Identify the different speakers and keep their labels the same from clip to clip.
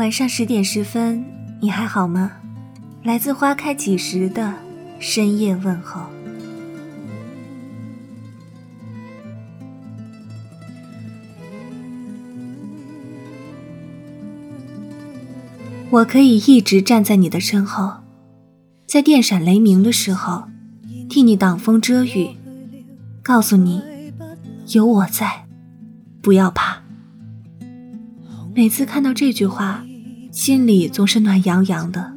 Speaker 1: 晚上十点十分，你还好吗？来自花开几时的深夜问候。我可以一直站在你的身后，在电闪雷鸣的时候，替你挡风遮雨，告诉你有我在，不要怕。每次看到这句话，心里总是暖洋洋的。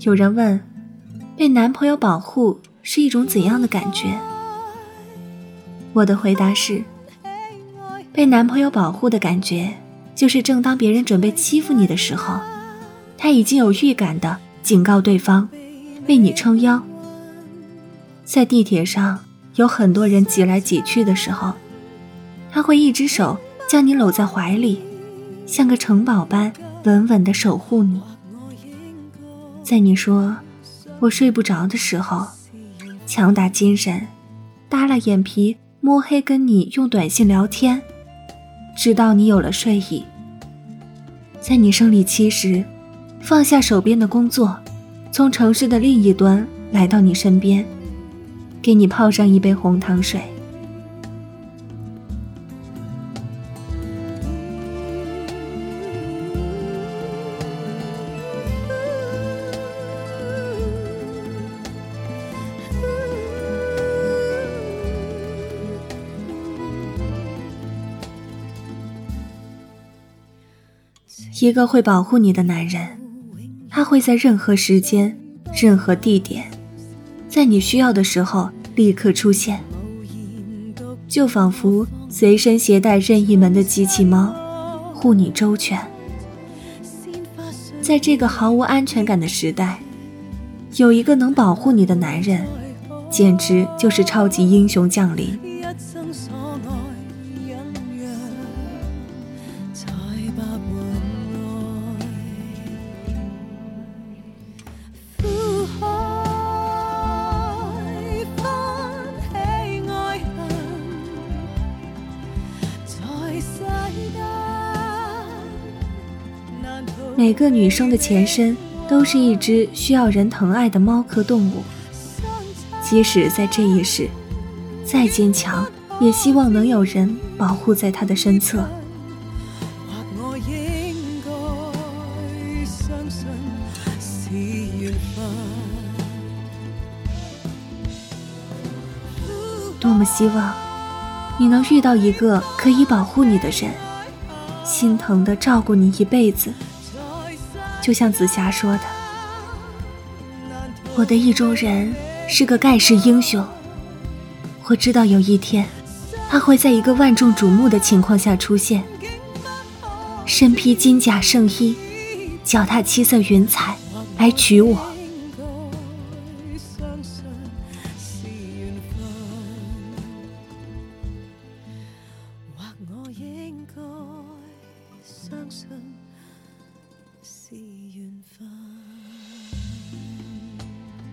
Speaker 1: 有人问，被男朋友保护是一种怎样的感觉？我的回答是。被男朋友保护的感觉，就是正当别人准备欺负你的时候，他已经有预感的警告对方，为你撑腰。在地铁上有很多人挤来挤去的时候，他会一只手将你搂在怀里，像个城堡般稳稳地守护你。在你说我睡不着的时候，强打精神，耷拉眼皮，摸黑跟你用短信聊天。直到你有了睡意，在你生理期时，放下手边的工作，从城市的另一端来到你身边，给你泡上一杯红糖水。一个会保护你的男人，他会在任何时间、任何地点，在你需要的时候立刻出现，就仿佛随身携带任意门的机器猫，护你周全。在这个毫无安全感的时代，有一个能保护你的男人，简直就是超级英雄降临。每个女生的前身都是一只需要人疼爱的猫科动物，即使在这一世再坚强，也希望能有人保护在她的身侧。多么希望你能遇到一个可以保护你的人，心疼的照顾你一辈子。就像紫霞说的：“我的意中人是个盖世英雄。我知道有一天，他会在一个万众瞩目的情况下出现，身披金甲圣衣，脚踏七色云彩，来娶我。”